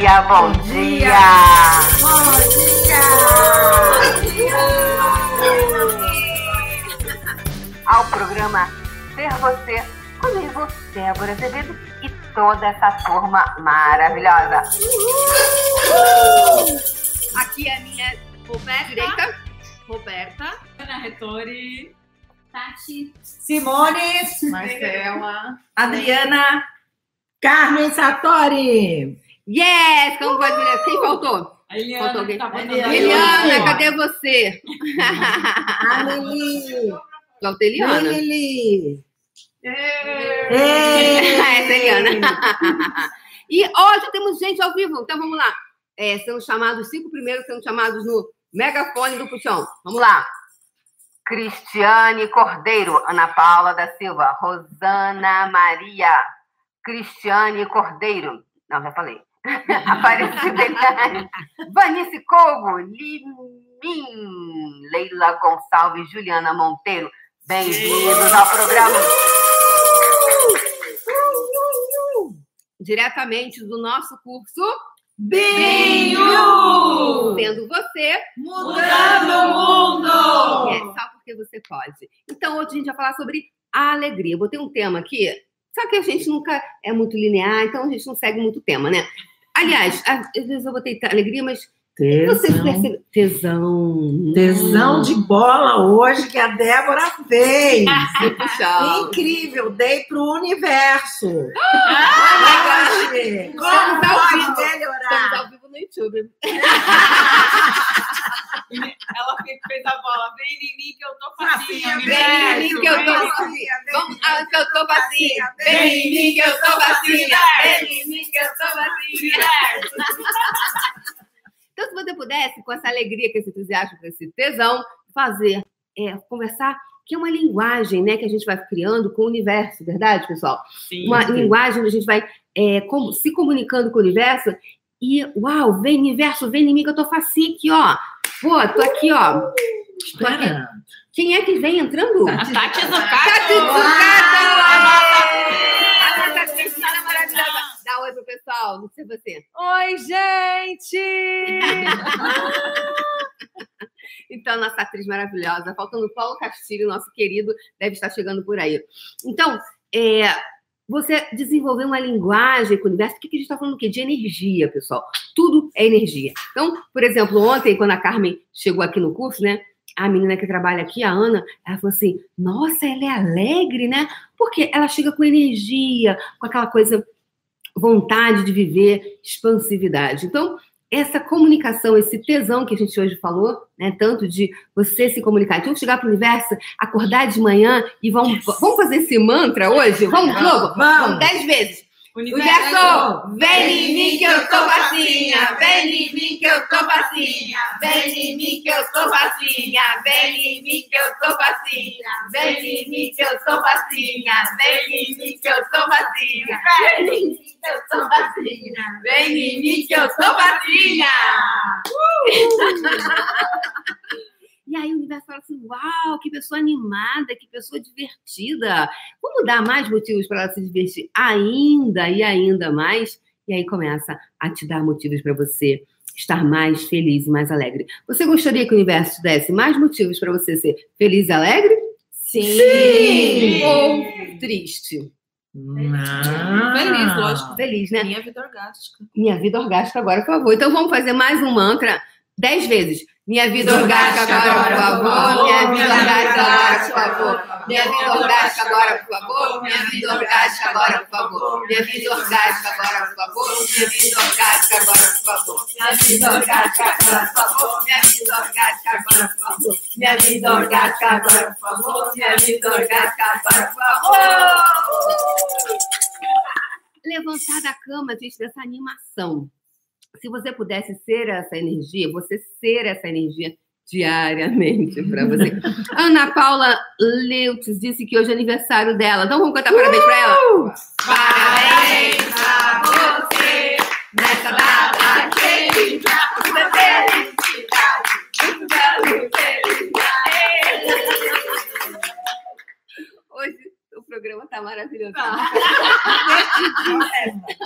dia, bom dia! Bom dia! Ao programa Ser Você, comigo, Débora Azevedo e toda essa turma maravilhosa. Aqui é a minha Roberta. direita, Roberta. Ana Retori. Tati. Simone. Marcela. Adriana. Carmen Satori. Yes! Como pode? Quem faltou? A Eliana. Faltou alguém? tá Eliana. Eliana, cadê você? A Lili. Faltou Eliana. Lili. Essa é Eliana. E hoje temos gente ao vivo, então vamos lá. É, sendo chamados, os cinco primeiros sendo chamados no megafone do puxão. Vamos lá. Cristiane Cordeiro, Ana Paula da Silva, Rosana Maria, Cristiane Cordeiro, não, já falei. Aparecida Eliane, Vanice Cogo, Limin, Leila Gonçalves, Juliana Monteiro. Bem-vindos ao programa. Diretamente do nosso curso, Binho! sendo você Mudando o mundo! É só porque você pode. Então, hoje a gente vai falar sobre a alegria. Eu botei um tema aqui, só que a gente nunca é muito linear, então a gente não segue muito tema, né? Aliás, às vezes eu botei alegria, mas vocês Tesão. percebem? Tesão. Tesão de bola hoje que a Débora fez. Incrível, dei pro universo. Ah, Como pode vivo. Estamos melhorar? ao vivo no YouTube. Ela fe- fez a bola. Vem em mim que eu tô Facinha, vem em mim que eu tô facinha. Vamos, ah, que eu tô facinha. Vem em mim que eu tô facinha. Vem em mim que eu tô facinha. Então, se você pudesse, com essa alegria, com esse entusiasmo, com esse tesão, fazer, é, conversar, que é uma linguagem né, que a gente vai criando com o universo, verdade, pessoal? Sim. Uma linguagem onde a gente vai é, como- se comunicando com o universo e, uau, vem universo, vem em mim que eu tô facinha aqui, ó. Pô, tô aqui, ó. Aqui. Esperando. Quem é que vem entrando? A Tati Tati Zucato. Zucato! A nossa maravilhosa. Dá oi pro pessoal, não sei você. Oi, gente! Então, nossa atriz maravilhosa, faltando Paulo Castilho, nosso querido, deve estar chegando por aí. Então, é, você desenvolver uma linguagem com o universo, o que que a gente está falando o quê? De energia, pessoal. Tudo é energia. Então, por exemplo, ontem, quando a Carmen chegou aqui no curso, né? A menina que trabalha aqui, a Ana, ela falou assim: nossa, ela é alegre, né? Porque ela chega com energia, com aquela coisa, vontade de viver, expansividade. Então, essa comunicação, esse tesão que a gente hoje falou, né? Tanto de você se comunicar. Então, chegar para o universo, acordar de manhã e vamos, vamos fazer esse mantra hoje? Vamos de novo? Vamos. Dez vezes. Universo. Universo, vem em mim que eu tô facinha, vem em mim que eu tô facinha, vem em mim que eu tô facinha, vem em mim que eu tô facinha, vem em mim que eu tô facinha, vem em mim que eu tô facinha, vem em mim que eu tô facinha, vem em mim que eu tô facinha. E aí o universo fala assim: uau, que pessoa animada, que pessoa divertida. Vamos dar mais motivos para ela se divertir ainda e ainda mais. E aí começa a te dar motivos para você estar mais feliz e mais alegre. Você gostaria que o universo te desse mais motivos para você ser feliz e alegre? Sim. Ou triste? Ah. Feliz, lógico. Feliz, né? Minha vida orgástica. Minha vida orgástica agora, por favor. Então vamos fazer mais um mantra dez vezes. Minha vida orgástica agora, por favor. Minha vida orgástica agora, por favor. Minha vida orgástica agora, por favor. Minha vida orgástica agora, por favor. Minha vida orgástica agora, por favor. Minha vida orgástica agora, por favor. Minha vida orgástica agora, por favor. Minha vida orgástica agora, por favor. Minha vida orgástica agora, por favor. Minha vida orgástica agora, por favor. Levantar da cama, gente, dessa animação. Se você pudesse ser essa energia, você ser essa energia diariamente para você. Ana Paula Leutz disse que hoje é aniversário dela. Então vamos cantar parabéns para ela? Parabéns pra você nessa data querida. Muita felicidade. Hoje o programa tá maravilhoso.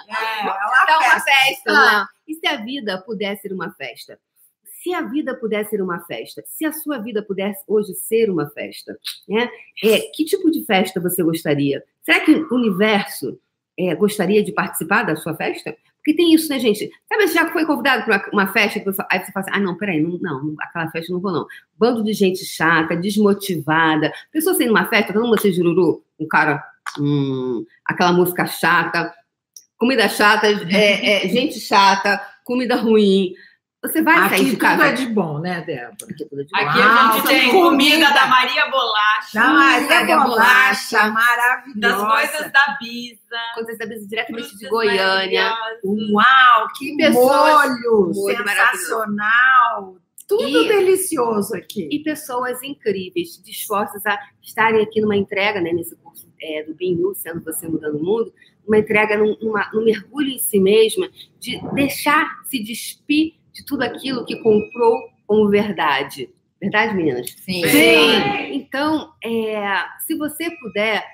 É, ela Tá uma festa. festa, né? Se a vida pudesse ser uma festa? Se a vida pudesse ser uma festa, se a sua vida pudesse hoje ser uma festa, né? É, que tipo de festa você gostaria? Será que o universo é, gostaria de participar da sua festa? Porque tem isso, né, gente? Sabe, você já foi convidado para uma, uma festa, que você, aí você fala assim, ah, não, peraí, não, não, aquela festa não vou, não. Bando de gente chata, desmotivada. Pessoa sem uma festa, todo mundo assim, jururu, um cara, hum, aquela música chata, comida chata, é, é, gente chata, comida ruim. Você vai Aqui sair de tudo casa. é de bom, né, Débora? Aqui é tudo de Aqui boa. a gente tem comida. da Maria Bolacha, Da Maria Bolacha, Bolacha. maravilhosa. das coisas da Bisa. Coisas da Bisa, diretamente de Goiânia. Uau, que Pessoas- molho molho sensacional. Tudo E- delicioso aqui. E pessoas incríveis, dispostas a estarem aqui numa entrega, né, nesse curso é, do Bem Nu, sendo você mudando o mundo, uma entrega num, numa- num mergulho em si mesma, de deixar se despir de tudo aquilo que comprou como verdade. Verdade, meninas? Sim. Então, é, se você puder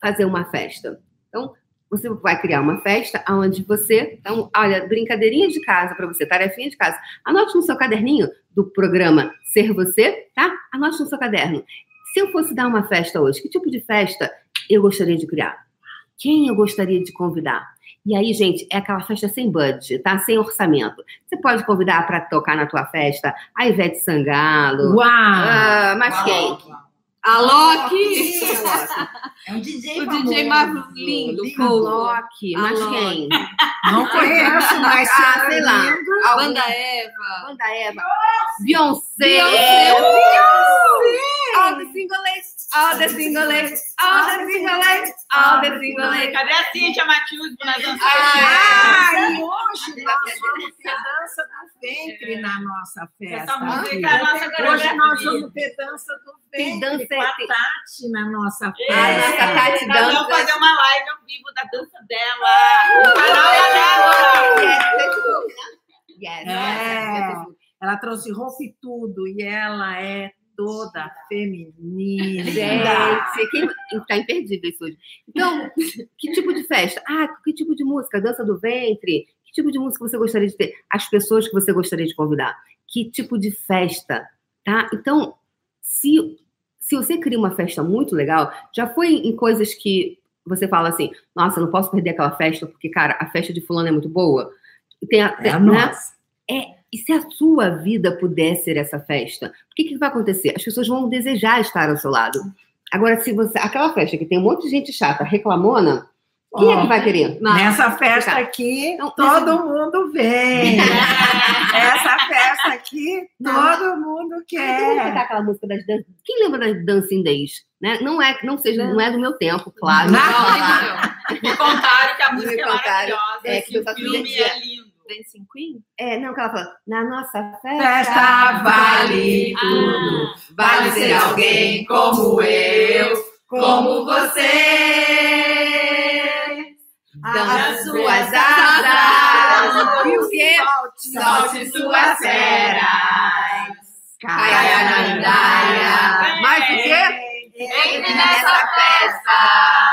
fazer uma festa, então você vai criar uma festa onde você, então, olha, brincadeirinha de casa para você, tarefinha de casa. Anote no seu caderninho do programa Ser Você, tá? Anote no seu caderno. Se eu fosse dar uma festa hoje, que tipo de festa eu gostaria de criar? Quem eu gostaria de convidar? E aí, gente, é aquela festa sem budget, tá? Sem orçamento. Você pode convidar para tocar na tua festa a Ivete Sangalo. Uau! Ah, mas quem? A Loki! É um DJ O famoso. DJ mais lindo, Loki. Mas quem? Não conheço, mas Ah, sei lá. lindo. A Banda Eva. Banda Eva. Beyoncé. Beyoncé. All the single ladies. All the single ladies. All the single ladies. All the single ladies. Cadê a Cíntia Matius na dança? Ah, e hoje nós vamos ter dança do ventre na nossa festa. É a Hoje nós vamos ter dança do ventre dança- com a tem- Tati na nossa festa. nossa Tati Nós vamos dança. fazer uma live ao vivo da dança dela. O canal é dela. Yes, né? É. Ela trouxe roupa e tudo, e ela é toda feminina. Gente, quem tá imperdível isso hoje. Então, que tipo de festa? Ah, que tipo de música? Dança do ventre? Que tipo de música você gostaria de ter? As pessoas que você gostaria de convidar? Que tipo de festa? Tá? Então, se, se você cria uma festa muito legal, já foi em coisas que você fala assim, nossa, não posso perder aquela festa, porque, cara, a festa de fulano é muito boa. Tem a, É a né? nossa. E se a sua vida puder ser essa festa, o que, que vai acontecer? As pessoas vão desejar estar ao seu lado. Agora, se você. Aquela festa que tem um monte de gente chata, reclamona, quem é que vai querer? Nessa festa aqui, Não, todo mundo vem. Essa festa aqui, todo mundo quer. aquela música das dan... Quem lembra das Dancing Days? Né? Não, é, não, seja, não é do meu tempo, claro. Não. Me contaram que a música é maravilhosa. É, que esse filme é lindo. Dancing Queen? É, não, que ela fala, na nossa festa, Festa vale tudo. vale ser alguém como eu, como você. Dança suas asas, e o quê? Solte suas feras. Caia na andaia. Mais o quê? Entre nessa festa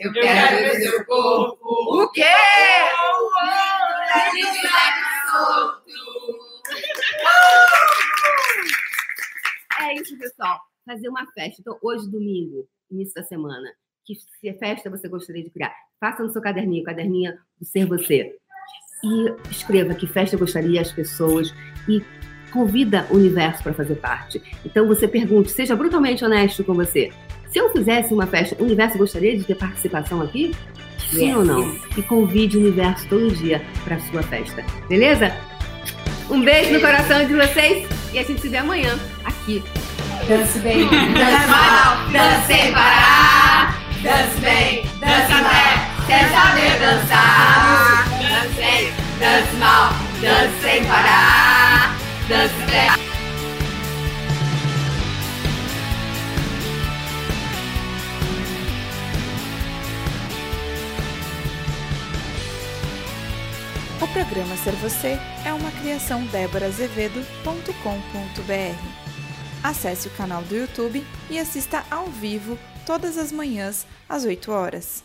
Eu quero ver seu corpo. O quê? É isso, pessoal. Fazer uma festa. Então, hoje, domingo, início da semana, que se festa você gostaria de criar? Faça no seu caderninho, caderninha do Ser Você. E escreva que festa gostaria as pessoas e convida o universo para fazer parte. Então, você pergunte, seja brutalmente honesto com você. Se eu fizesse uma festa, o universo gostaria de ter participação aqui? Sim Yes. ou não? E convide o universo todo dia para sua festa. Beleza? Um beijo no coração de vocês e a gente se vê amanhã aqui. Dance bem. Dance mal, dance sem parar. Dance bem, dance mal, quer saber dançar. Dance bem, dance mal, dance sem parar. Dance bem. Ser Você é uma criação déborazevedo.com.br. Acesse o canal do YouTube e assista ao vivo todas as manhãs às 8 horas.